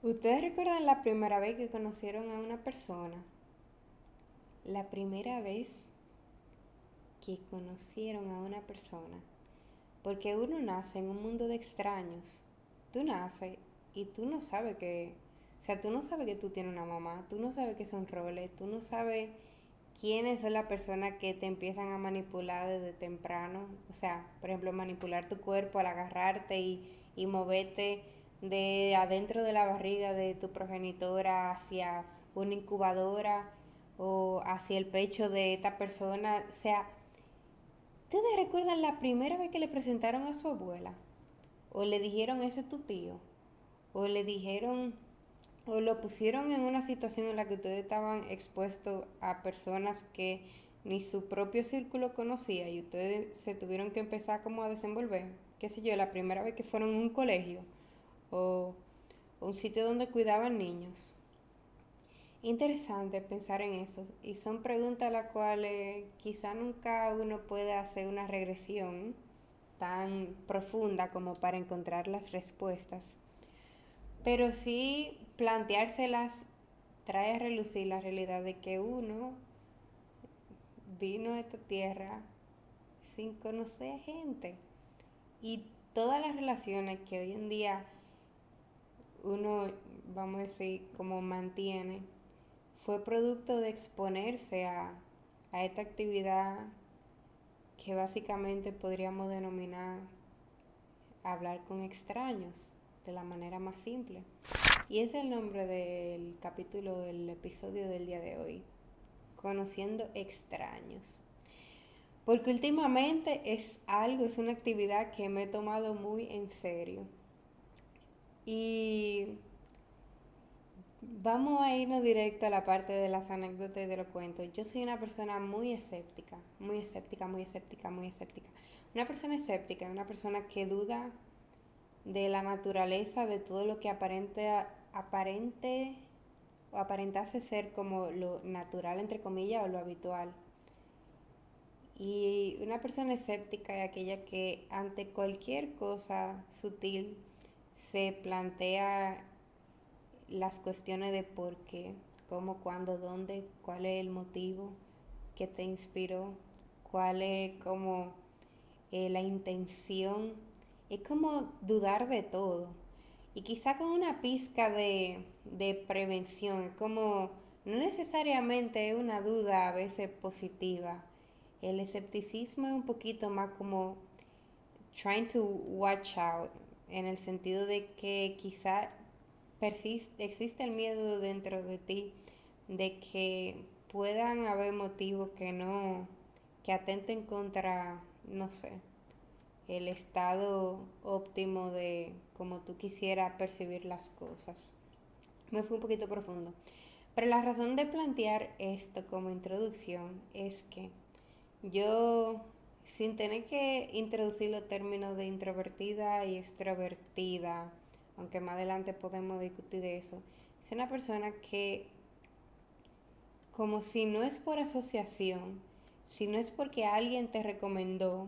¿Ustedes recuerdan la primera vez que conocieron a una persona? La primera vez que conocieron a una persona. Porque uno nace en un mundo de extraños. Tú naces y tú no sabes que, o sea, tú no sabes que tú tienes una mamá, tú no sabes que son roles, tú no sabes quiénes son las personas que te empiezan a manipular desde temprano. O sea, por ejemplo, manipular tu cuerpo al agarrarte y, y moverte de adentro de la barriga de tu progenitora hacia una incubadora o hacia el pecho de esta persona. O sea, ¿ustedes recuerdan la primera vez que le presentaron a su abuela? O le dijeron, ese es tu tío. O le dijeron, o lo pusieron en una situación en la que ustedes estaban expuestos a personas que ni su propio círculo conocía y ustedes se tuvieron que empezar como a desenvolver. Qué sé yo, la primera vez que fueron a un colegio o un sitio donde cuidaban niños. Interesante pensar en eso y son preguntas a las cuales quizá nunca uno puede hacer una regresión tan profunda como para encontrar las respuestas, pero sí planteárselas trae a relucir la realidad de que uno vino a esta tierra sin conocer gente y todas las relaciones que hoy en día uno, vamos a decir, como mantiene, fue producto de exponerse a, a esta actividad que básicamente podríamos denominar hablar con extraños de la manera más simple. Y es el nombre del capítulo del episodio del día de hoy, conociendo extraños. Porque últimamente es algo, es una actividad que me he tomado muy en serio. Y vamos a irnos directo a la parte de las anécdotas y de los cuentos. Yo soy una persona muy escéptica, muy escéptica, muy escéptica, muy escéptica. Una persona escéptica es una persona que duda de la naturaleza, de todo lo que aparente, aparente o aparentase ser como lo natural, entre comillas, o lo habitual. Y una persona escéptica es aquella que ante cualquier cosa sutil se plantea las cuestiones de por qué, cómo, cuándo, dónde, cuál es el motivo que te inspiró, cuál es como eh, la intención. Es como dudar de todo. Y quizá con una pizca de, de prevención, es como no necesariamente una duda a veces positiva. El escepticismo es un poquito más como trying to watch out, en el sentido de que quizá persiste, existe el miedo dentro de ti de que puedan haber motivos que no, que atenten contra, no sé, el estado óptimo de como tú quisieras percibir las cosas. Me fue un poquito profundo. Pero la razón de plantear esto como introducción es que yo sin tener que introducir los términos de introvertida y extrovertida, aunque más adelante podemos discutir eso, es una persona que, como si no es por asociación, si no es porque alguien te recomendó,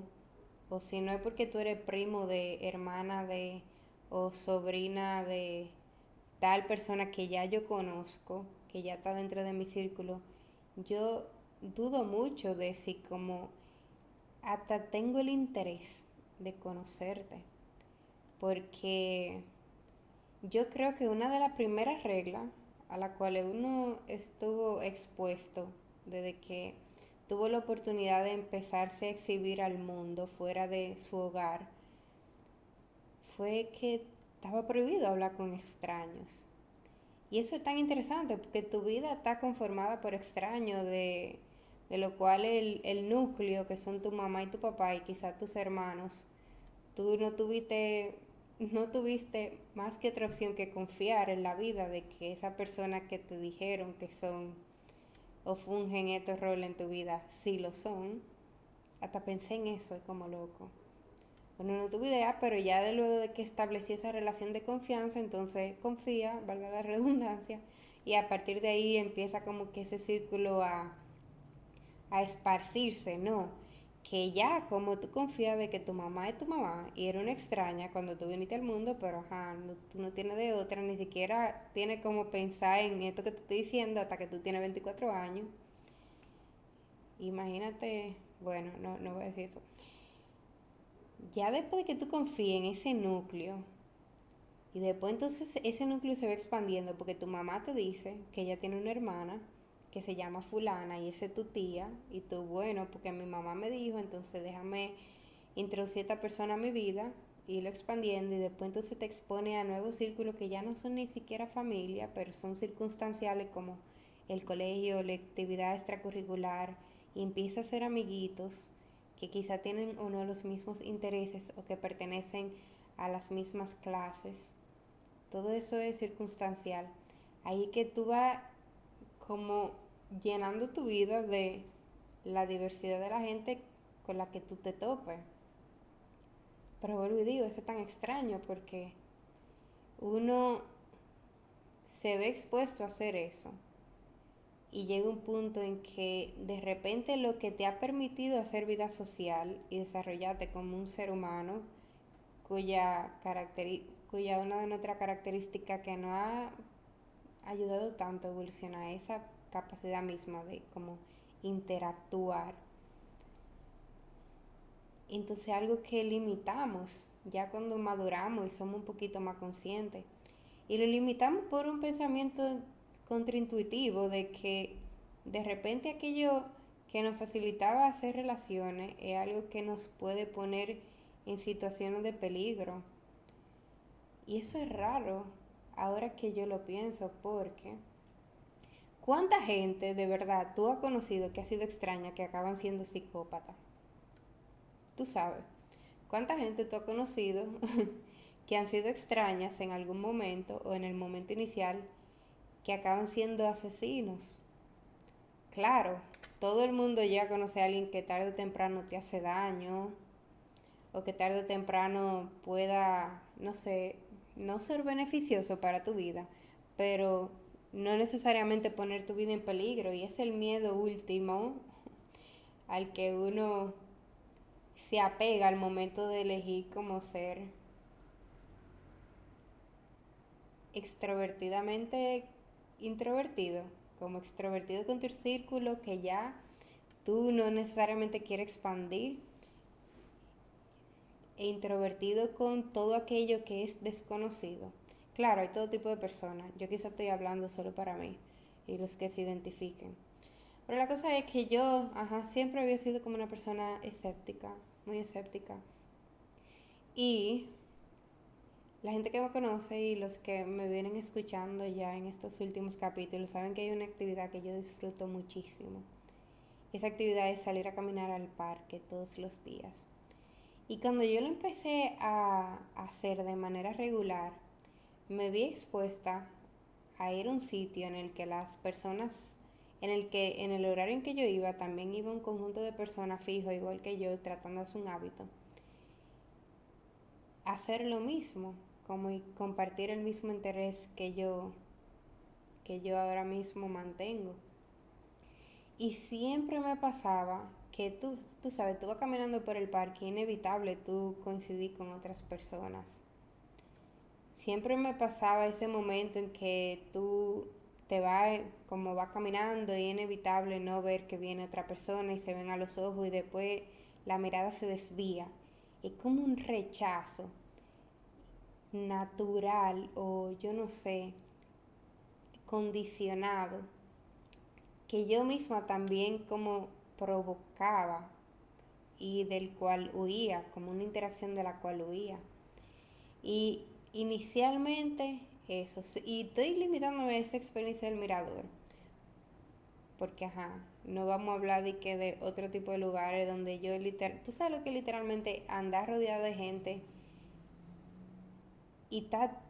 o si no es porque tú eres primo de, hermana de, o sobrina de tal persona que ya yo conozco, que ya está dentro de mi círculo, yo dudo mucho de si como hasta tengo el interés de conocerte, porque yo creo que una de las primeras reglas a la cual uno estuvo expuesto desde que tuvo la oportunidad de empezarse a exhibir al mundo fuera de su hogar, fue que estaba prohibido hablar con extraños. Y eso es tan interesante porque tu vida está conformada por extraños de de lo cual el, núcleo, que son tu mamá y tu papá y quizás tus hermanos, tú no tuviste, no tuviste más que otra opción que confiar en la vida de que esa persona que te dijeron que son o fungen estos roles en tu vida, sí lo son. Hasta pensé en eso, es como loco. Bueno, no tuve idea, pero ya de luego de que establecí esa relación de confianza, entonces confía, valga la redundancia, y a partir de ahí empieza como que ese círculo a, a esparcirse, no. que ya como tú confías de que tu mamá es tu mamá y era una extraña cuando tú viniste al mundo, pero ajá, tú no tienes de otra, ni siquiera tienes como pensar en esto que te estoy diciendo hasta que tú tienes 24 años. Imagínate, bueno, no, no voy a decir eso. Ya después de que tú confíes en ese núcleo, y después entonces ese núcleo se va expandiendo porque tu mamá te dice que ella tiene una hermana que se llama fulana y esa es tu tía y tú, bueno, porque mi mamá me dijo, entonces déjame introducir a esta persona a mi vida, irlo expandiendo y después entonces te expone a nuevos círculos que ya no son ni siquiera familia, pero son circunstanciales como el colegio, la actividad extracurricular y empieza a ser amiguitos que quizá tienen o no los mismos intereses o que pertenecen a las mismas clases. Todo eso es circunstancial. Ahí que tú vas como llenando tu vida de la diversidad de la gente con la que tú te topes. Pero vuelvo y digo, eso es tan extraño porque uno se ve expuesto a hacer eso. Y llega un punto en que de repente lo que te ha permitido hacer vida social y desarrollarte como un ser humano, cuya, cuya una de nuestras características que no ha ayudado tanto a evolucionar esa capacidad misma de como interactuar. Entonces algo que limitamos ya cuando maduramos y somos un poquito más conscientes. Y lo limitamos por un pensamiento contraintuitivo de que de repente aquello que nos facilitaba hacer relaciones es algo que nos puede poner en situaciones de peligro. Y eso es raro, ahora que yo lo pienso, porque ¿cuánta gente de verdad tú has conocido que ha sido extraña que acaban siendo psicópatas? Tú sabes. ¿Cuánta gente tú has conocido que han sido extrañas en algún momento o en el momento inicial que acaban siendo asesinos? Claro, todo el mundo ya conoce a alguien que tarde o temprano te hace daño o que tarde o temprano pueda, no sé, no ser beneficioso para tu vida, pero no necesariamente poner tu vida en peligro. Y es el miedo último al que uno se apega al momento de elegir como ser extrovertidamente introvertido, como extrovertido con tu círculo que ya tú no necesariamente quieres expandir e introvertido con todo aquello que es desconocido. Claro, hay todo tipo de personas. Yo quizá estoy hablando solo para mí y los que se identifiquen. Pero la cosa es que yo, ajá, siempre había sido como una persona escéptica, muy escéptica. Y la gente que me conoce y los que me vienen escuchando ya en estos últimos capítulos saben que hay una actividad que yo disfruto muchísimo. Esa actividad es salir a caminar al parque todos los días. Y cuando yo lo empecé a hacer de manera regular, me vi expuesta a ir a un sitio en el que las personas, en el que en el horario en que yo iba, también iba un conjunto de personas fijo, igual que yo, hacer un hábito. Hacer lo mismo, como compartir el mismo interés que yo, que yo ahora mismo mantengo. Y siempre me pasaba que tú, tú sabes, tú vas caminando por el parque, inevitable tú coincidí con otras personas. Siempre me pasaba ese momento en que tú te vas, como vas caminando y es inevitable no ver que viene otra persona y se ven a los ojos y después la mirada se desvía. Es como un rechazo natural o yo no sé, condicionado, que yo misma también como provocaba y del cual huía, como una interacción de la cual huía. Y inicialmente eso, y estoy limitándome a esa experiencia del mirador, porque ajá, no vamos a hablar de que de otro tipo de lugares donde yo literal, tú sabes lo que literalmente andar rodeado de gente y está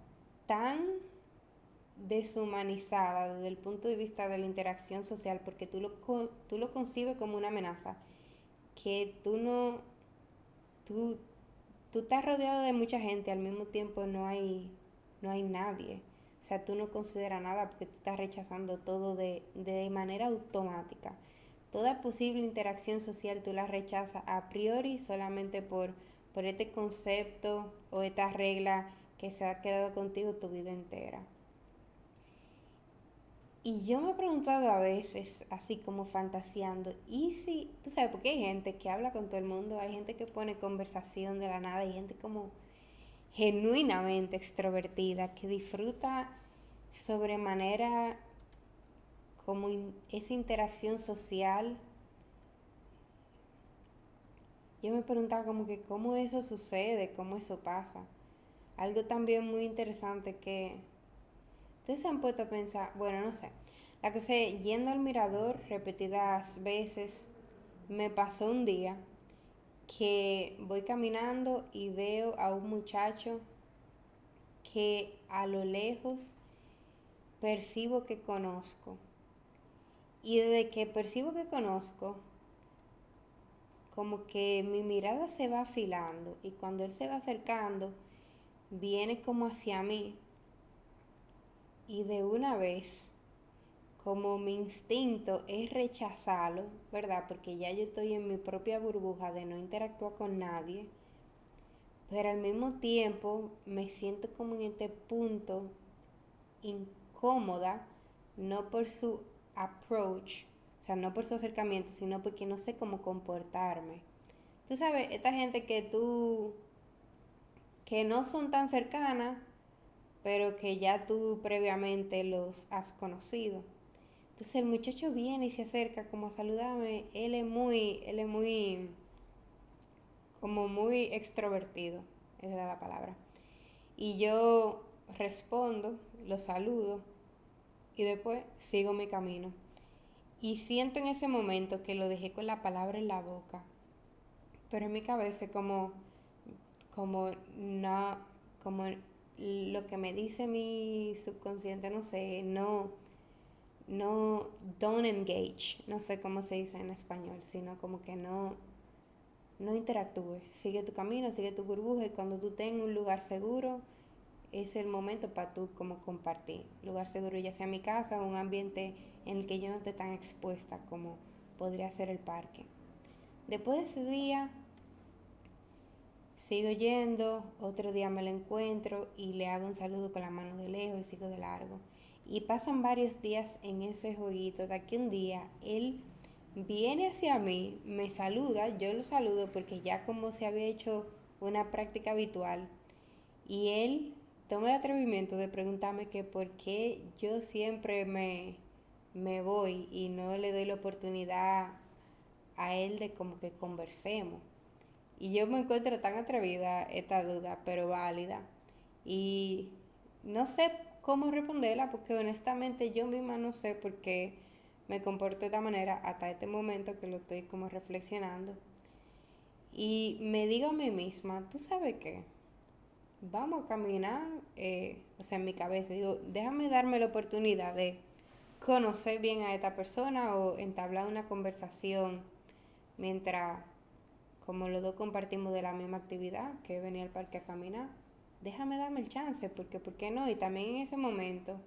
tan deshumanizada desde el punto de vista de la interacción social, porque tú lo, tú lo concibes como una amenaza, que tú no, tú, tú estás rodeado de mucha gente, al mismo tiempo no hay, no hay nadie. O sea, tú no consideras nada porque tú estás rechazando todo de, de manera automática. toda posible interacción social tú la rechazas a priori solamente por, por este concepto o esta regla que se ha quedado contigo tu vida entera. Y yo me he preguntado a veces, así como fantaseando, ¿y si, tú sabes, porque hay gente que habla con todo el mundo, hay gente que pone conversación de la nada, hay gente como genuinamente extrovertida, que disfruta sobremanera como esa interacción social. Yo me preguntaba como que cómo eso sucede, cómo eso pasa. Algo también muy interesante que ustedes se han puesto a pensar, bueno, no sé, la que sé, yendo al mirador repetidas veces, me pasó un día que voy caminando y veo a un muchacho que a lo lejos percibo que conozco. Y desde que percibo que conozco, como que mi mirada se va afilando y cuando él se va acercando, viene como hacia mí y de una vez, como mi instinto es rechazarlo, ¿verdad? Porque ya yo estoy en mi propia burbuja de no interactuar con nadie, pero al mismo tiempo me siento como en este punto incómoda, no por su approach, o sea, no por su acercamiento, sino porque no sé cómo comportarme. Tú sabes, esta gente que tú que no son tan cercanas, pero que ya tú previamente los has conocido. Entonces el muchacho viene y se acerca como a saludarme. Él es muy, él es muy, como muy extrovertido, esa era la palabra. Y yo respondo, lo saludo y después sigo mi camino. Y siento en ese momento que lo dejé con la palabra en la boca. Pero en mi cabeza como como no, como lo que me dice mi subconsciente, no sé, no, no, don't engage, no sé cómo se dice en español, sino como que no, no interactúes, sigue tu camino, sigue tu burbuja y cuando tú tengas un lugar seguro, es el momento para tú como compartir. Lugar seguro ya sea mi casa o un ambiente en el que yo no esté tan expuesta como podría ser el parque. Después de ese día, Sigo yendo, otro día me lo encuentro y le hago un saludo con la mano de lejos y sigo de largo. Y pasan varios días en ese jueguito, de aquí un día él viene hacia mí, me saluda, yo lo saludo porque ya como se había hecho una práctica habitual, y él toma el atrevimiento de preguntarme que por qué yo siempre me, me voy y no le doy la oportunidad a él de como que conversemos. Y yo me encuentro tan atrevida esta duda, pero válida. Y no sé cómo responderla porque honestamente yo misma no sé por qué me comporto de esta manera hasta este momento que lo estoy como reflexionando. Y me digo a mí misma, ¿tú sabes qué? Vamos a caminar, eh, o sea, en mi cabeza, digo, déjame darme la oportunidad de conocer bien a esta persona o entablar una conversación mientras como los dos compartimos de la misma actividad, que venía al parque a caminar, déjame darme el chance, porque ¿por qué no? Y también en ese momento,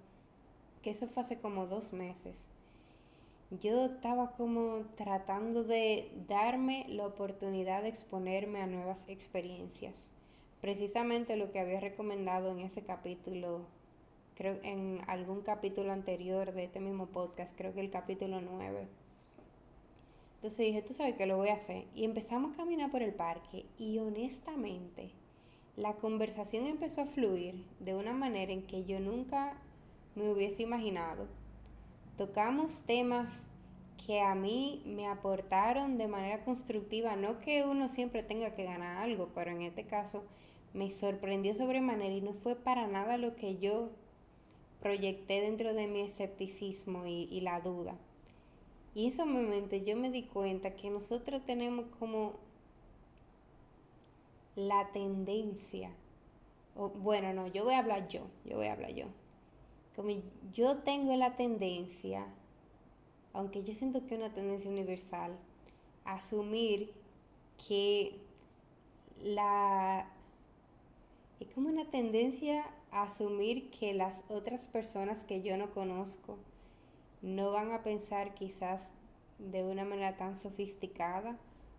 que eso fue hace como dos meses, yo estaba como tratando de darme la oportunidad de exponerme a nuevas experiencias. Precisamente lo que había recomendado en ese capítulo, creo en algún capítulo anterior de este mismo podcast, creo que el capítulo 9 entonces dije, tú sabes que lo voy a hacer. Y empezamos a caminar por el parque y honestamente la conversación empezó a fluir de una manera en que yo nunca me hubiese imaginado. Tocamos temas que a mí me aportaron de manera constructiva, no que uno siempre tenga que ganar algo, pero en este caso me sorprendió sobremanera y no fue para nada lo que yo proyecté dentro de mi escepticismo y, y la duda. Y en ese momento yo me di cuenta que nosotros tenemos como la tendencia, o, bueno, no, yo voy a hablar yo, yo voy a hablar yo. Como yo tengo la tendencia, aunque yo siento que es una tendencia universal, a asumir que la... Es como una tendencia a asumir que las otras personas que yo no conozco, no van a pensar quizás de una manera tan sofisticada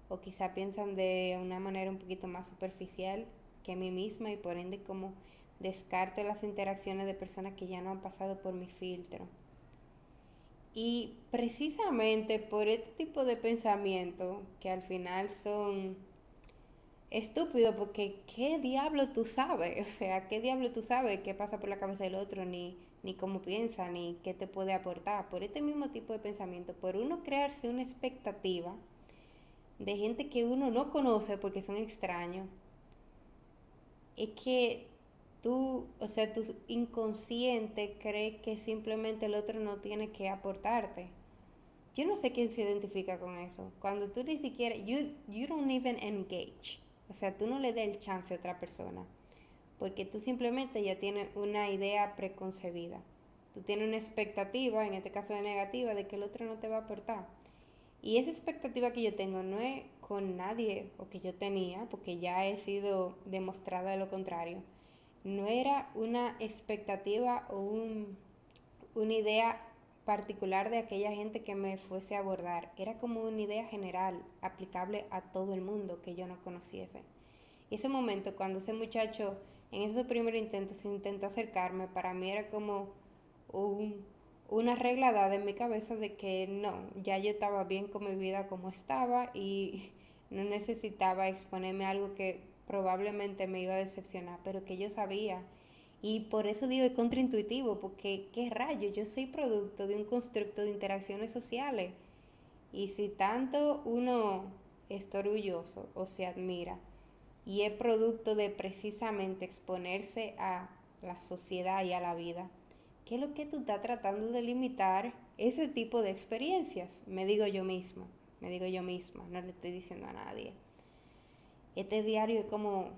o quizá piensan de una manera un poquito más superficial que a mí misma y por ende como descarto las interacciones de personas que ya no han pasado por mi filtro. Y precisamente por este tipo de pensamiento, que al final son estúpidos, porque ¿qué diablo tú sabes? O sea, ¿qué diablo tú sabes qué pasa por la cabeza del otro? Ni, ni cómo piensa, ni qué te puede aportar. Por este mismo tipo de pensamiento, por uno crearse una expectativa de gente que uno no conoce porque son extraños, es que tú, o sea, tu inconsciente cree que simplemente el otro no tiene que aportarte. Yo no sé quién se identifica con eso. Cuando tú ni siquiera, you, you don't even engage. O sea, tú no le das el chance a otra persona. Porque tú simplemente ya tienes una idea preconcebida. Tú tienes una expectativa, en este caso de negativa, de que el otro no te va a aportar. Y esa expectativa que yo tengo no es con nadie o que yo tenía, porque ya he sido demostrada de lo contrario no era una expectativa o una idea particular de aquella gente que me fuese a abordar, era como una idea general, aplicable a todo el mundo que yo no conociese. Y ese momento, cuando ese muchacho en esos primeros intentos se intentó acercarme, para mí era como una regla dada en mi cabeza de que no, ya yo estaba bien con mi vida como estaba y no necesitaba exponerme a algo que probablemente me iba a decepcionar, pero que yo sabía. Y por eso digo es contraintuitivo, porque qué rayo, yo soy producto de un constructo de interacciones sociales. Y si tanto uno está orgulloso o se admira y es producto de precisamente exponerse a la sociedad y a la vida, ¿qué es lo que tú estás tratando de limitar ese tipo de experiencias? Me digo yo misma, me digo yo misma, no le estoy diciendo a nadie este diario es como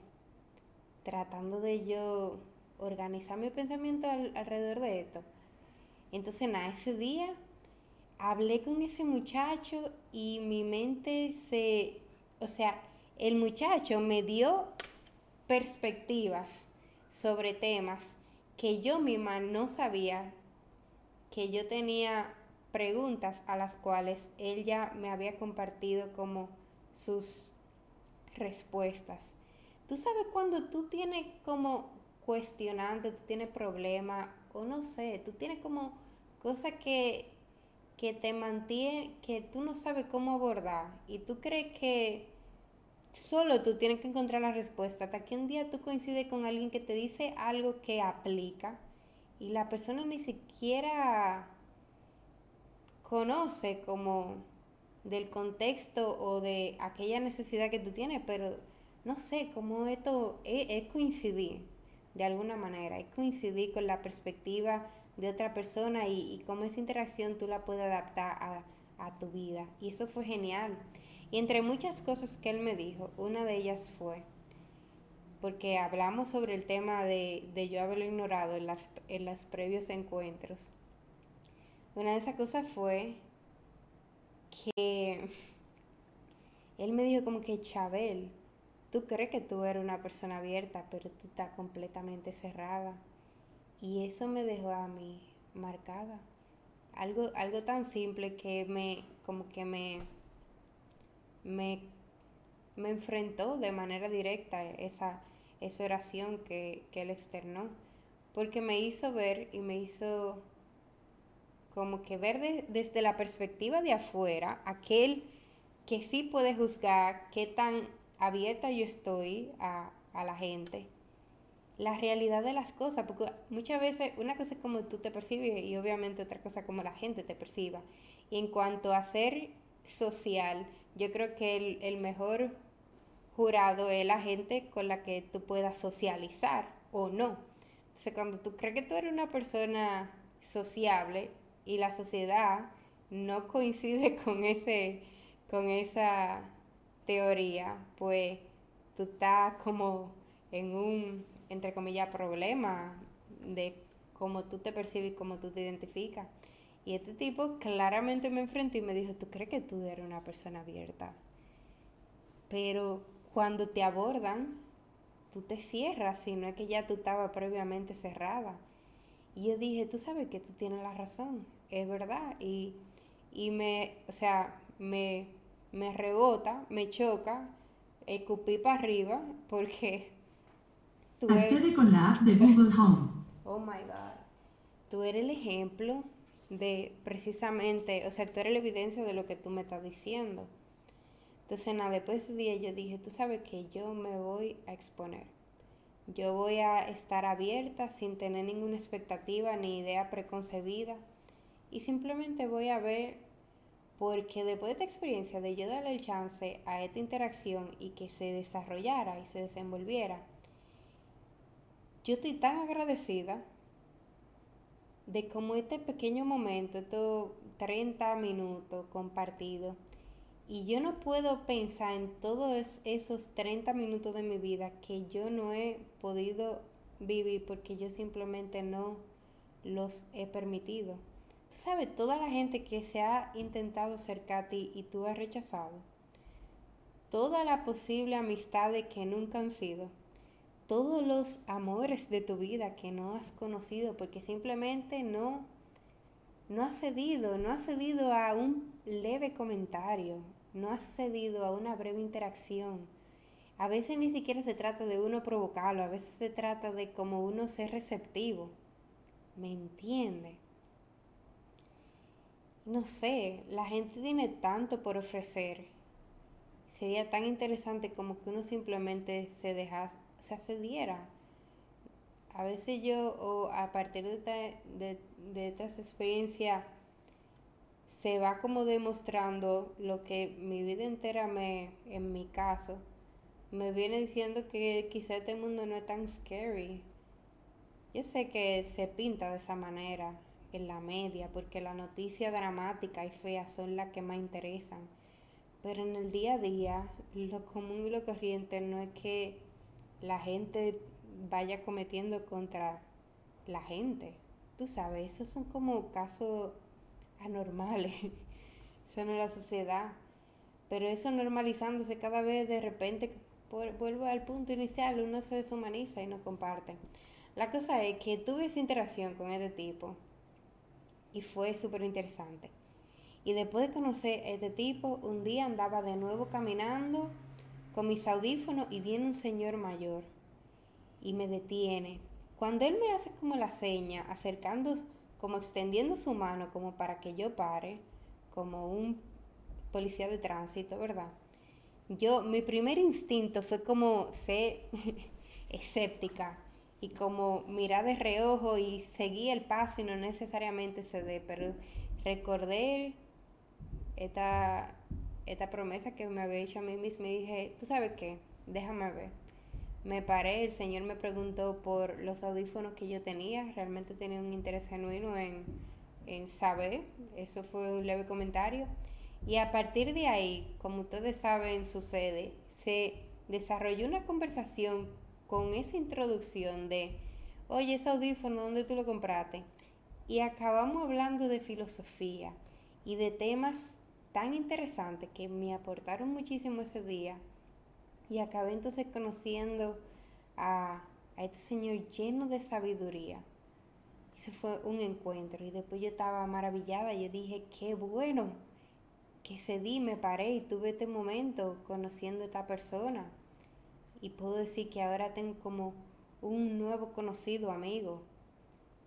tratando de yo organizar mi pensamiento alrededor de esto. Entonces, nada, ese día hablé con ese muchacho y mi mente se, o sea, el muchacho me dio perspectivas sobre temas que yo misma no sabía, que yo tenía preguntas a las cuales él ya me había compartido como sus respuestas. Tú sabes cuando tú tienes como cuestionante, tú tienes problema o no sé, tú tienes como cosas que, que te mantiene, que tú no sabes cómo abordar y tú crees que solo tú tienes que encontrar la respuesta. Hasta que un día tú coincides con alguien que te dice algo que aplica y la persona ni siquiera conoce como del contexto o de aquella necesidad que tú tienes, pero no sé, cómo esto es, coincidir de alguna manera, es coincidir con la perspectiva de otra persona y cómo esa interacción tú la puedes adaptar a, tu vida. Y eso fue genial. Y entre muchas cosas que él me dijo, una de ellas fue, porque hablamos sobre el tema de, de yo haberlo ignorado en, las, en los previos encuentros. Una de esas cosas fue que él me dijo como que Chabel, tú crees que tú eres una persona abierta, pero tú estás completamente cerrada. Y eso me dejó a mí marcada. Algo, algo tan simple que me, como que me, me, me enfrentó de manera directa esa, esa oración que, que él externó. Porque me hizo ver y me hizo como que ver desde la perspectiva de afuera, aquel que sí puede juzgar qué tan abierta yo estoy a, la gente, la realidad de las cosas, porque muchas veces una cosa es como tú te percibes y obviamente otra cosa como la gente te perciba. Y en cuanto a ser social, yo creo que el, el mejor jurado es la gente con la que tú puedas socializar o no. Entonces, cuando tú crees que tú eres una persona sociable, y la sociedad no coincide con, ese, con esa teoría, pues tú estás como en un, entre comillas, problema de cómo tú te percibes y cómo tú te identificas. Y este tipo claramente me enfrentó y me dijo, ¿tú crees que tú eres una persona abierta? Pero cuando te abordan, tú te cierras, si no es que ya tú estabas previamente cerrada. Y yo dije, tú sabes que tú tienes la razón es verdad. Y, y me, o sea, me, me rebota, me choca, escupí para arriba porque tú Accede con la app de Google Home. Oh my God. Tú eres el ejemplo de precisamente, o sea, tú eres la evidencia de lo que tú me estás diciendo. Entonces, nada, después de ese día yo dije, tú sabes que yo me voy a exponer. Yo voy a estar abierta sin tener ninguna expectativa ni idea preconcebida y simplemente voy a ver porque después de esta experiencia de yo darle el chance a esta interacción y que se desarrollara y se desenvolviera, yo estoy tan agradecida de cómo este pequeño momento, estos 30 minutos compartidos, y yo no puedo pensar en todos esos 30 minutos de mi vida que yo no he podido vivir porque yo simplemente no los he permitido. Tú sabes, toda la gente que se ha intentado acercar a ti y tú has rechazado. Toda la posible amistad que nunca han sido. Todos los amores de tu vida que no has conocido porque simplemente no, no has cedido, no has cedido a un leve comentario, no has cedido a una breve interacción. A veces ni siquiera se trata de uno provocarlo, a veces se trata de como uno ser receptivo. ¿Me entiende? No sé, la gente tiene tanto por ofrecer. Sería tan interesante como que uno simplemente se dejase, se accediera. A veces yo, o a partir de, esta, de, de estas experiencias, se va como demostrando lo que mi vida entera me, en mi caso, me viene diciendo que quizá este mundo no es tan scary. Yo sé que se pinta de esa manera en la media, porque la noticia dramática y fea son las que más interesan. Pero en el día a día, lo común y lo corriente no es que la gente vaya cometiendo contra la gente. Tú sabes, esos son como casos anormales. Eso no la sociedad. Pero eso normalizándose cada vez de repente, vuelvo al punto inicial, uno se deshumaniza y no comparte. La cosa es que tuve esa interacción con este tipo y fue súper interesante. Y después de conocer a este tipo, un día andaba de nuevo caminando con mis audífonos y viene un señor mayor y me detiene. Cuando él me hace como la seña, acercándose como extendiendo su mano como para que yo pare, como un policía de tránsito, ¿verdad? Yo, mi primer instinto fue como ser escéptica y como mirar de reojo y seguir el paso y no necesariamente ceder, pero recordé esta, esta promesa que me había hecho a mí misma y dije, ¿tú sabes qué? Déjame ver me paré, el Señor me preguntó por los audífonos que yo tenía, realmente tenía un interés genuino en, en saber, eso fue un leve comentario. Y a partir de ahí, como ustedes saben, sucede, se desarrolló una conversación con esa introducción de, oye, ese audífono, ¿dónde tú lo compraste? Y acabamos hablando de filosofía y de temas tan interesantes que me aportaron muchísimo ese día y acabé entonces conociendo a, este señor lleno de sabiduría. Ese fue un encuentro y después yo estaba maravillada. Yo dije, qué bueno que cedí, me paré y tuve este momento conociendo a esta persona. Y puedo decir que ahora tengo como un nuevo conocido amigo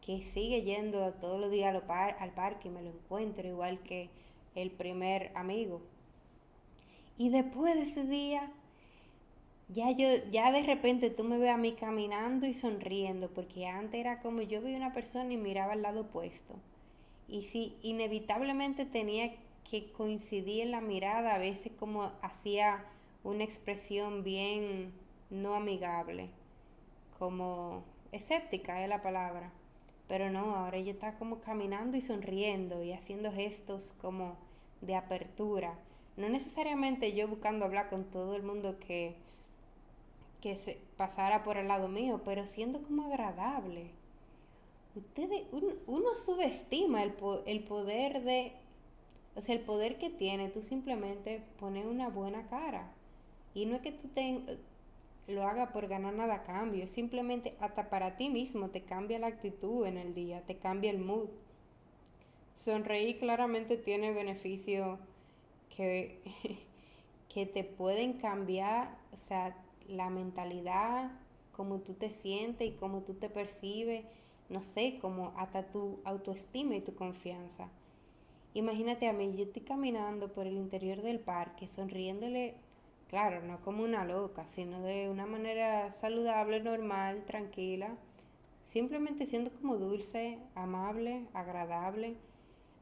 que sigue yendo todos los días al parque y me lo encuentro igual que el primer amigo. Y después de ese día ya yo, ya de repente tú me ves a mí caminando y sonriendo, porque antes era como yo veía una persona y miraba al lado opuesto. Y si inevitablemente tenía que coincidir en la mirada, a veces como hacía una expresión bien no amigable, como escéptica es la palabra. Pero no, ahora ella está como caminando y sonriendo y haciendo gestos como de apertura. No necesariamente yo buscando hablar con todo el mundo que que se pasara por el lado mío, pero siendo como agradable. Ustedes, uno, subestima el, el, poder de, o sea, el poder que tiene, tú simplemente pones una buena cara. Y no es que tú te, lo hagas por ganar nada a cambio, simplemente hasta para ti mismo te cambia la actitud en el día, te cambia el mood. sonreír claramente tiene beneficios que, que te pueden cambiar, o sea, la mentalidad, cómo tú te sientes y cómo tú te percibes, no sé, como hasta tu autoestima y tu confianza. Imagínate a mí, yo estoy caminando por el interior del parque, sonriéndole, claro, no como una loca, sino de una manera saludable, normal, tranquila, simplemente siendo como dulce, amable, agradable.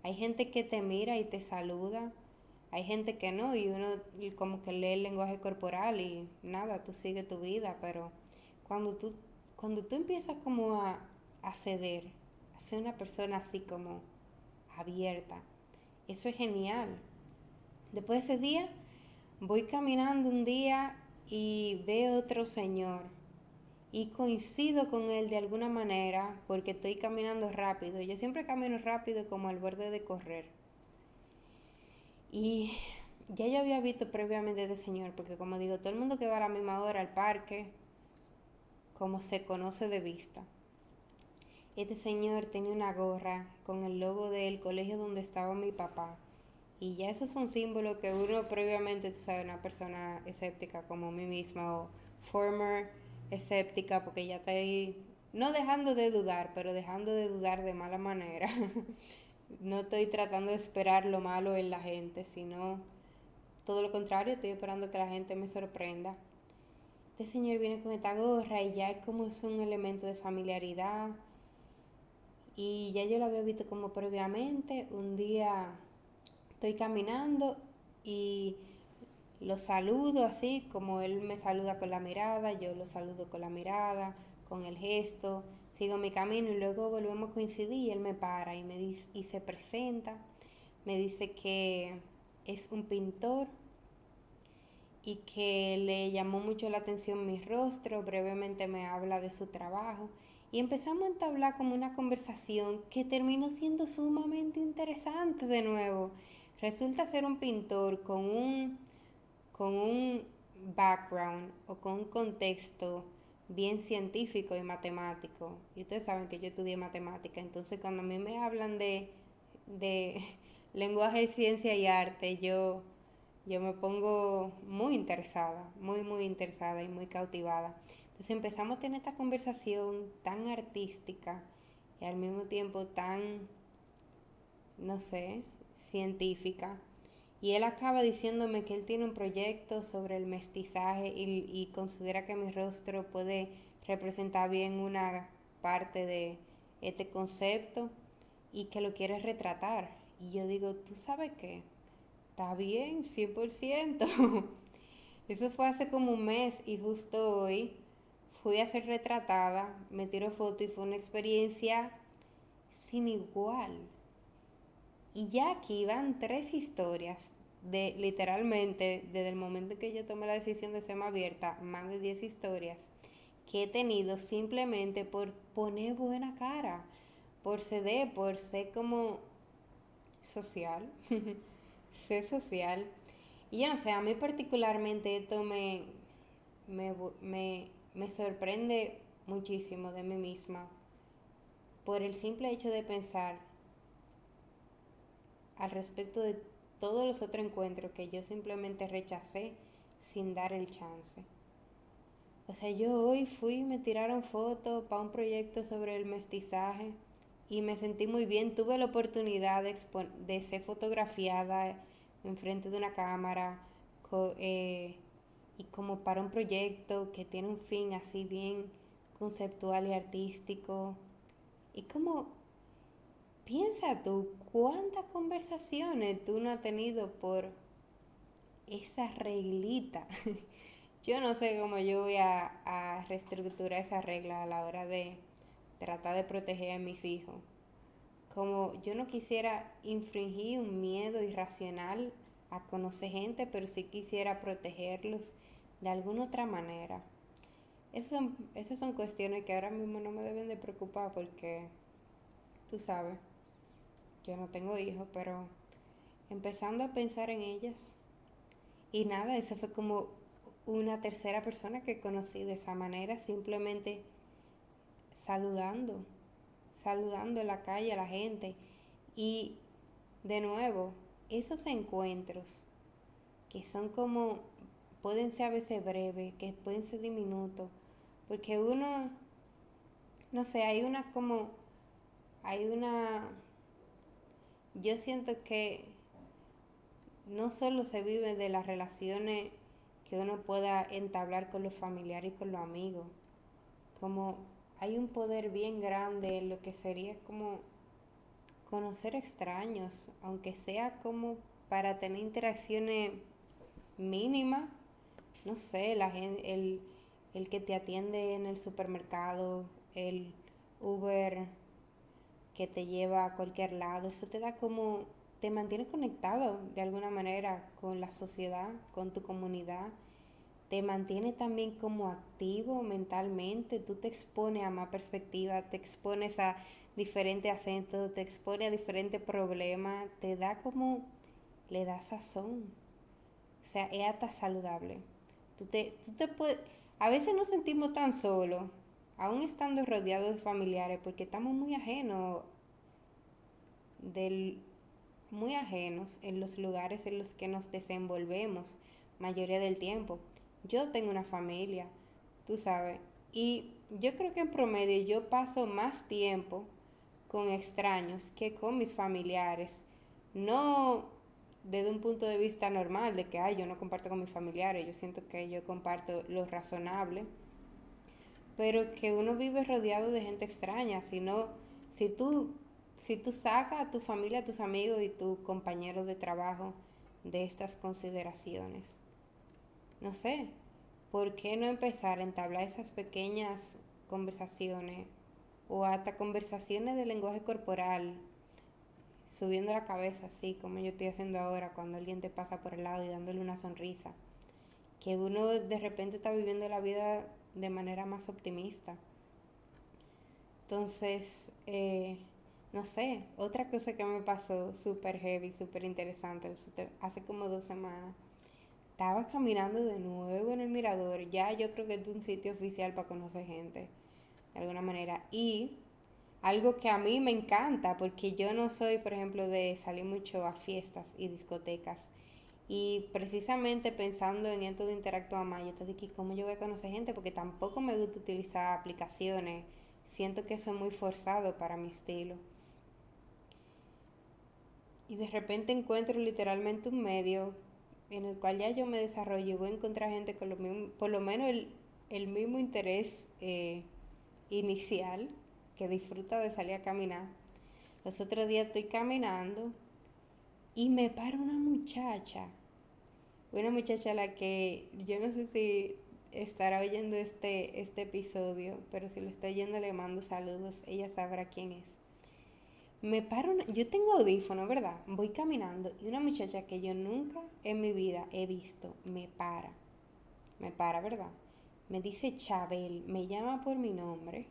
Hay gente que te mira y te saluda, hay gente que no, y uno como que lee el lenguaje corporal y nada, tú sigues tu vida, pero cuando tú, cuando tú empiezas como a, a ceder, a ser una persona así como abierta, eso es genial. Después de ese día, voy caminando un día y veo otro señor y coincido con él de alguna manera porque estoy caminando rápido. Yo siempre camino rápido como al borde de correr. Y ya yo había visto previamente este señor, porque como digo, todo el mundo que va a la misma hora al parque, como se conoce de vista. Este señor tenía una gorra con el logo del colegio donde estaba mi papá. Y ya esos son símbolos que uno previamente, tú sabes, una persona escéptica como mí misma o former escéptica, porque ya está no dejando de dudar, pero dejando de dudar de mala manera. no estoy tratando de esperar lo malo en la gente, sino todo lo contrario, estoy esperando que la gente me sorprenda. Este señor viene con esta gorra y ya es como es un elemento de familiaridad y ya yo lo había visto como previamente. Un día estoy caminando y lo saludo así, como él me saluda con la mirada, yo lo saludo con la mirada, con el gesto, sigo mi camino y luego volvemos a coincidir y él me para y me dice y se presenta, me dice que es un pintor y que le llamó mucho la atención mi rostro, brevemente me habla de su trabajo y empezamos a entablar como una conversación que terminó siendo sumamente interesante de nuevo. Resulta ser un pintor con un, con un background o con un contexto bien científico y matemático. Y ustedes saben que yo estudié matemática, entonces cuando a mí me hablan de, de lenguaje, ciencia y arte, yo, yo me pongo muy interesada, muy, muy interesada y muy cautivada. Entonces empezamos a tener esta conversación tan artística y al mismo tiempo tan, no sé, científica. Y él acaba diciéndome que él tiene un proyecto sobre el mestizaje y, y considera que mi rostro puede representar bien una parte de este concepto y que lo quiere retratar. Y yo digo, ¿tú sabes qué? Está bien, 100%. Eso fue hace como un mes y justo hoy fui a ser retratada, me tiró foto y fue una experiencia sin igual. Y ya aquí van tres historias de literalmente desde el momento que yo tomé la decisión de ser más abierta, más de 10 historias que he tenido simplemente por poner buena cara, por ceder, por ser como social, ser social. Y yo no sé, a mí particularmente esto me, me, me me sorprende muchísimo de mí misma por el simple hecho de pensar al respecto de todos los otros encuentros que yo simplemente rechacé sin dar el chance. O sea, yo hoy fui, me tiraron fotos para un proyecto sobre el mestizaje y me sentí muy bien. Tuve la oportunidad de, ser fotografiada enfrente de una cámara. Eh, y como para un proyecto que tiene un fin así bien conceptual y artístico. Y como, piensa tú, cuántas conversaciones tú no has tenido por esa reglita. yo no sé cómo yo voy a, reestructurar esa regla a la hora de tratar de proteger a mis hijos. Como yo no quisiera infringir un miedo irracional a conocer gente, pero sí quisiera protegerlos de alguna otra manera. Esas son, esas son cuestiones que ahora mismo no me deben de preocupar porque, tú sabes, yo no tengo hijos, pero empezando a pensar en ellas. Y nada, eso fue como una tercera persona que conocí de esa manera, simplemente saludando, saludando en la calle a la gente. Y de nuevo, esos encuentros que son como, pueden ser a veces breves, que pueden ser diminutos, porque uno, no sé, hay una como, hay una, yo siento que no solo se vive de las relaciones que uno pueda entablar con los familiares y con los amigos, como hay un poder bien grande en lo que sería como conocer extraños, aunque sea como para tener interacciones mínimas, no sé, la gente, el, el que te atiende en el supermercado, el Uber que te lleva a cualquier lado, eso te da como, te mantiene conectado de alguna manera con la sociedad, con tu comunidad te mantiene también como activo mentalmente, tú te expones a más perspectiva, te expones a diferentes acentos, te expone a diferentes problemas, te da como, le da sazón. O sea, es hasta saludable. Tú te, tú te puedes, a veces nos sentimos tan solos, aún estando rodeados de familiares, porque estamos muy ajenos muy ajenos en los lugares en los que nos desenvolvemos mayoría del tiempo yo tengo una familia, tú sabes, y yo creo que en promedio yo paso más tiempo con extraños que con mis familiares. No desde un punto de vista normal, de que, ay, yo no comparto con mis familiares, yo siento que yo comparto lo razonable, pero que uno vive rodeado de gente extraña, sino si tú, si tú sacas a tu familia, a tus amigos y tus compañeros de trabajo de estas consideraciones no sé, ¿por qué no empezar a entablar esas pequeñas conversaciones o hasta conversaciones de lenguaje corporal, subiendo la cabeza así como yo estoy haciendo ahora cuando alguien te pasa por el lado y dándole una sonrisa? Que uno de repente está viviendo la vida de manera más optimista. Entonces, eh, no sé, otra cosa que me pasó súper heavy, súper interesante, hace como dos semanas estaba caminando de nuevo en el mirador. Ya yo creo que es un sitio oficial para conocer gente, de alguna manera. Y algo que a mí me encanta, porque yo no soy, por ejemplo, de salir mucho a fiestas y discotecas. Y precisamente pensando en esto de interactuar más, yo te dije, ¿cómo yo voy a conocer gente? Porque tampoco me gusta utilizar aplicaciones. Siento que eso es muy forzado para mi estilo. Y de repente encuentro literalmente un medio en el cual ya yo me desarrollo y voy a encontrar gente con lo mismo, por lo menos el, mismo interés eh, inicial, que disfruta de salir a caminar. Los otros días estoy caminando y me para una muchacha, una muchacha a la que yo no sé si estará oyendo este, este episodio, pero si lo estoy oyendo le mando saludos, ella sabrá quién es me paro, yo tengo audífono, ¿verdad? Voy caminando y una muchacha que yo nunca en mi vida he visto me para, me para, ¿verdad? Me dice Chabel, me llama por mi nombre.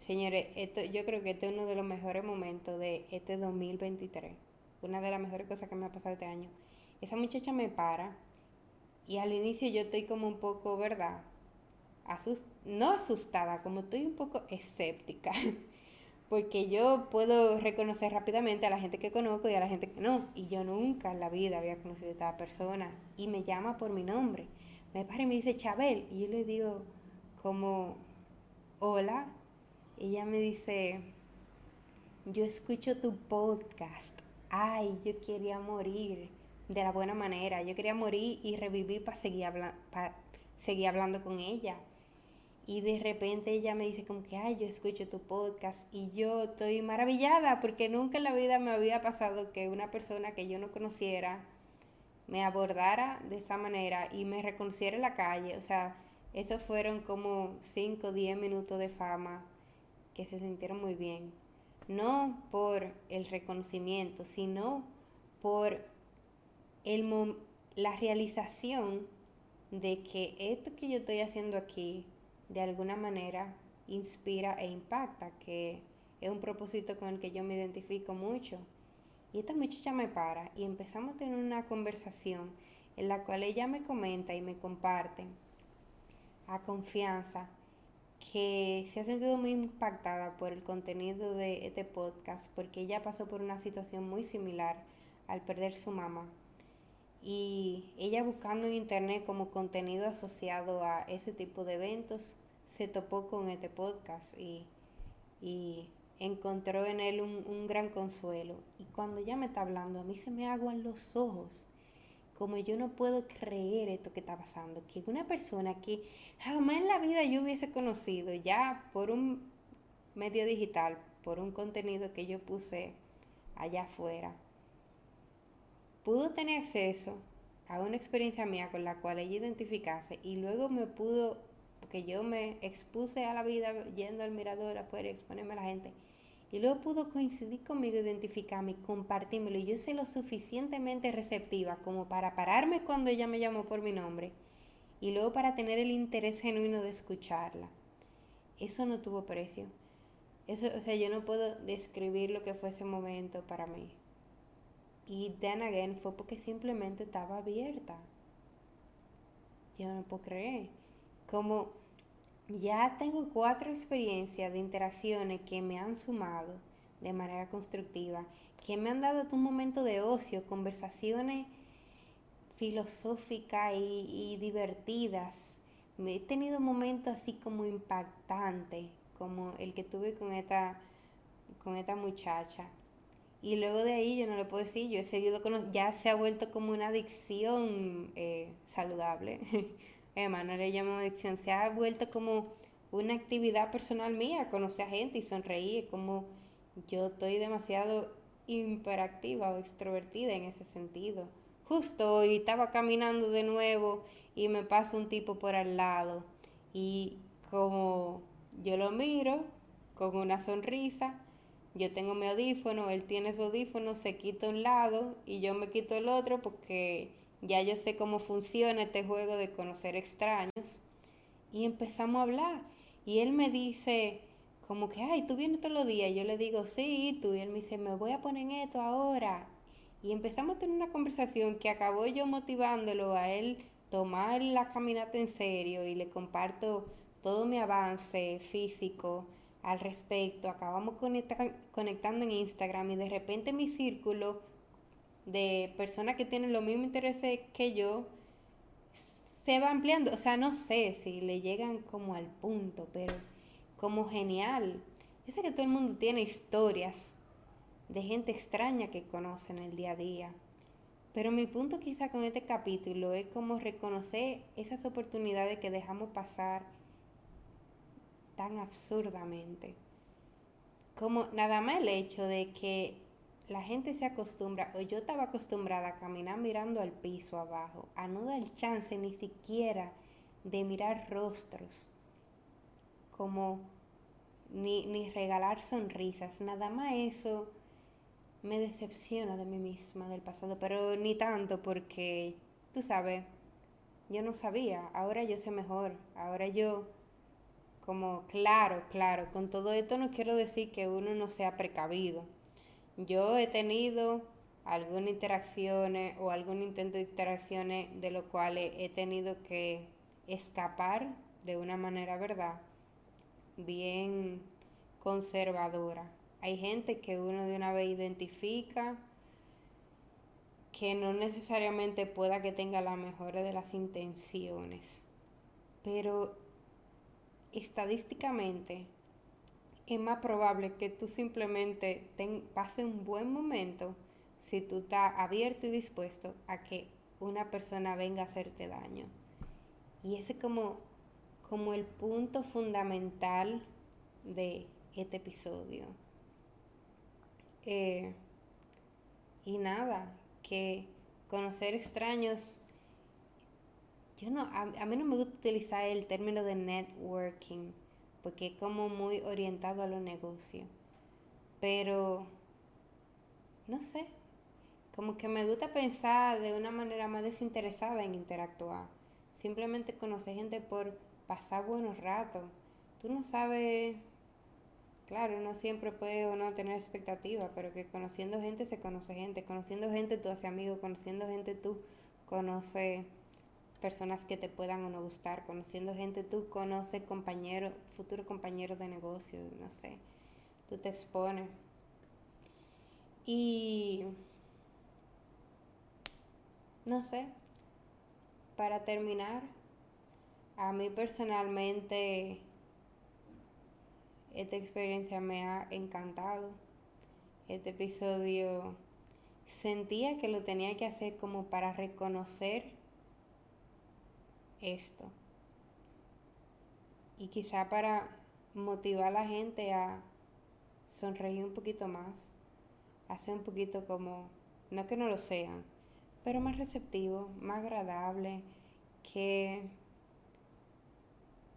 Señores, esto, yo creo que este es uno de los mejores momentos de este 2023. Una de las mejores cosas que me ha pasado este año. Esa muchacha me para y al inicio yo estoy como un poco, ¿verdad? no asustada, como estoy un poco escéptica. porque yo puedo reconocer rápidamente a la gente que conozco y a la gente que no. Y yo nunca en la vida había conocido a esta persona y me llama por mi nombre. Me para y me dice Chabel y yo le digo como, hola. Ella me dice, yo escucho tu podcast. Ay, yo quería morir de la buena manera. Yo quería morir y revivir para seguir, seguir hablando con ella y de repente ella me dice como que, ay, yo escucho tu podcast y yo estoy maravillada porque nunca en la vida me había pasado que una persona que yo no conociera me abordara de esa manera y me reconociera en la calle. O sea, esos fueron como 5 o 10 minutos de fama que se sintieron muy bien. No por el reconocimiento, sino por el, la realización de que esto que yo estoy haciendo aquí de alguna manera inspira e impacta, que es un propósito con el que yo me identifico mucho. Y esta muchacha me para y empezamos a tener una conversación en la cual ella me comenta y me comparte a confianza que se ha sentido muy impactada por el contenido de este podcast porque ella pasó por una situación muy similar al perder su mamá. Y ella buscando en internet como contenido asociado a ese tipo de eventos, se topó con este podcast y, encontró en él un, un, gran consuelo. Y cuando ella me está hablando, a mí se me aguan los ojos como yo no puedo creer esto que está pasando, que una persona que jamás en la vida yo hubiese conocido, ya por un medio digital, por un contenido que yo puse allá afuera, pudo tener acceso a una experiencia mía con la cual ella identificase y luego me pudo, porque yo me expuse a la vida yendo al mirador afuera y exponerme a la gente, y luego pudo coincidir conmigo, identificarme compartírmelo. Y yo soy lo suficientemente receptiva como para pararme cuando ella me llamó por mi nombre y luego para tener el interés genuino de escucharla. Eso no tuvo precio. Eso, o sea, yo no puedo describir lo que fue ese momento para mí. Y then again fue porque simplemente estaba abierta. Yo no puedo creer. Como ya tengo cuatro experiencias de interacciones que me han sumado de manera constructiva, que me han dado un momento de ocio, conversaciones filosóficas y, divertidas. Me he tenido momentos así como impactantes, como el que tuve con esta, con esta muchacha. Y luego de ahí yo no le puedo decir, yo he seguido con, ya se ha vuelto como una adicción eh, saludable. Emma, no le llamo adicción, se ha vuelto como una actividad personal mía, conocer a gente y sonreír, como yo estoy demasiado hiperactiva o extrovertida en ese sentido. Justo hoy estaba caminando de nuevo y me pasa un tipo por al lado y como yo lo miro con una sonrisa, yo tengo mi audífono, él tiene su audífono, se quita un lado y yo me quito el otro porque ya yo sé cómo funciona este juego de conocer extraños. Y empezamos a hablar. Y él me dice, como que, ay, tú vienes todos los días. Yo le digo, sí, tú. Y él me dice, me voy a poner en esto ahora. Y empezamos a tener una conversación que acabó yo motivándolo a él tomar la caminata en serio y le comparto todo mi avance físico al respecto. Acabamos conectando en Instagram y de repente mi círculo de personas que tienen los mismos intereses que yo, se va ampliando. O sea, no sé si le llegan como al punto, pero como genial. Yo sé que todo el mundo tiene historias de gente extraña que conocen el día a día. Pero mi punto quizá con este capítulo es como reconocer esas oportunidades que dejamos pasar tan absurdamente. Como nada más el hecho de que la gente se acostumbra, o yo estaba acostumbrada a caminar mirando al piso abajo, a no dar chance ni siquiera de mirar rostros, como ni, ni regalar sonrisas, nada más eso me decepciona de mí misma, del pasado, pero ni tanto porque, tú sabes, yo no sabía, ahora yo sé mejor, ahora yo, como claro, claro, con todo esto no quiero decir que uno no sea precavido yo he tenido algunas interacciones o algún intento de interacciones de lo cual he tenido que escapar de una manera, ¿verdad? Bien conservadora. Hay gente que uno de una vez identifica que no necesariamente pueda que tenga la mejor de las intenciones, pero estadísticamente es más probable que tú simplemente ten, pase un buen momento si tú estás abierto y dispuesto a que una persona venga a hacerte daño. Y ese es como, como el punto fundamental de este episodio. Eh, y nada, que conocer extraños, yo no, a, a mí no me gusta utilizar el término de networking porque es como muy orientado a los negocios. Pero, no sé, como que me gusta pensar de una manera más desinteresada en interactuar. Simplemente conocer gente por pasar buenos ratos. Tú no sabes, claro, no siempre puede uno tener expectativas, pero que conociendo gente se conoce gente. Conociendo gente tú haces amigos, conociendo gente tú conoces personas que te puedan o no gustar, conociendo gente, tú conoces compañeros, futuros compañeros de negocio, no sé, tú te expones. Y no sé, para terminar, a mí personalmente esta experiencia me ha encantado. Este episodio sentía que lo tenía que hacer como para reconocer esto. Y quizá para motivar a la gente a sonreír un poquito más, hacer un poquito como, no que no lo sean, pero más receptivo, más agradable, que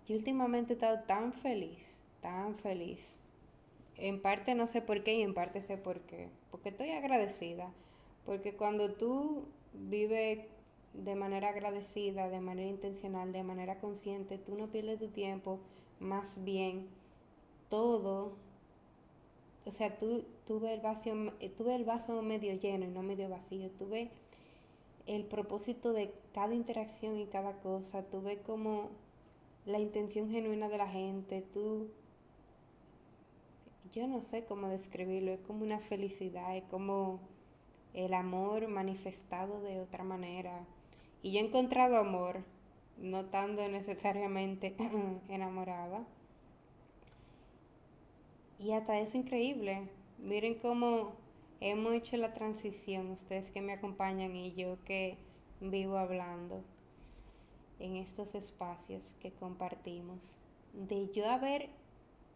yo últimamente he estado tan feliz, tan feliz. En parte no sé por qué y en parte sé por qué. Porque estoy agradecida. Porque cuando tú vives de manera agradecida, de manera intencional, de manera consciente, tú no pierdes tu tiempo, más bien todo, o sea, tú, tú, el vaso, tú ves el vaso medio lleno y no medio vacío, tú ves el propósito de cada interacción y cada cosa, tú ves como la intención genuina de la gente, tú, yo no sé cómo describirlo, es como una felicidad, es como el amor manifestado de otra manera. Y yo he encontrado amor, no estando necesariamente enamorada. Y hasta eso increíble. Miren cómo hemos hecho la transición, ustedes que me acompañan y yo que vivo hablando en estos espacios que compartimos, de yo haber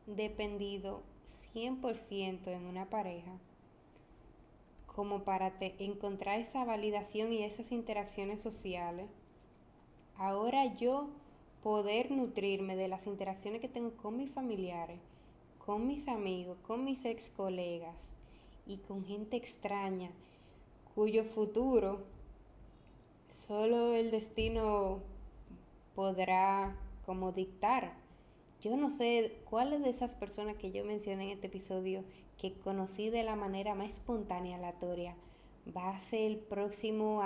dependido 100% en una pareja como para encontrar esa validación y esas interacciones sociales, ahora yo poder nutrirme de las interacciones que tengo con mis familiares, con mis amigos, con mis ex colegas y con gente extraña cuyo futuro solo el destino podrá como dictar. Yo no sé cuáles de esas personas que yo mencioné en este episodio que conocí de la manera más espontánea, aleatoria, va a ser el próximo,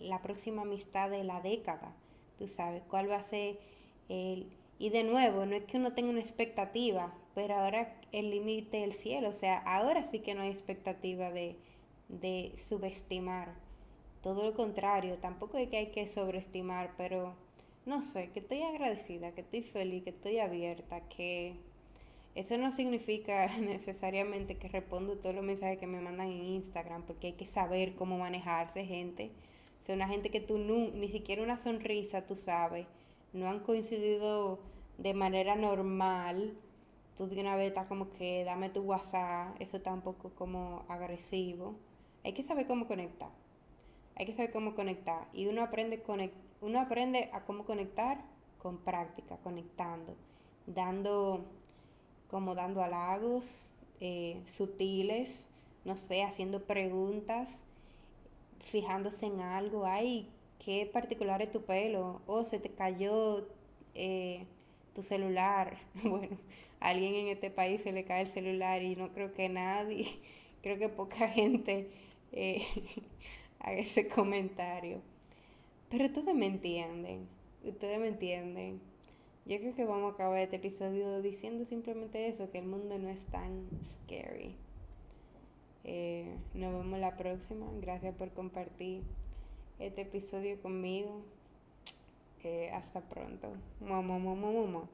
la próxima amistad de la década. Tú sabes cuál va a ser el... Y de nuevo, no es que uno tenga una expectativa, pero ahora el límite del cielo, o sea, ahora sí que no hay expectativa de, de subestimar. Todo lo contrario, tampoco es que hay que sobreestimar, pero no sé, que estoy agradecida, que estoy feliz, que estoy abierta, que eso no significa necesariamente que respondo todos los mensajes que me mandan en Instagram, porque hay que saber cómo manejarse, gente. O sea, una gente que tú ni siquiera una sonrisa, tú sabes, no han coincidido de manera normal. Tú de una vez estás como que dame tu WhatsApp, eso está un poco como agresivo. Hay que saber cómo conectar. Hay que saber cómo conectar. Y uno aprende, uno aprende a cómo conectar con práctica, conectando, dando como dando halagos eh, sutiles, no sé, haciendo preguntas, fijándose en algo, ay, qué particular es tu pelo, o se te cayó eh, tu celular. Bueno, a alguien en este país se le cae el celular y no creo que nadie, creo que poca gente eh, haga ese comentario. Pero ustedes me entienden, ustedes me entienden. Yo creo que vamos a acabar este episodio diciendo simplemente eso, que el mundo no es tan scary. Eh, nos vemos la próxima. Gracias por compartir este episodio conmigo. Eh, hasta pronto. Mamá, mamá, mamá.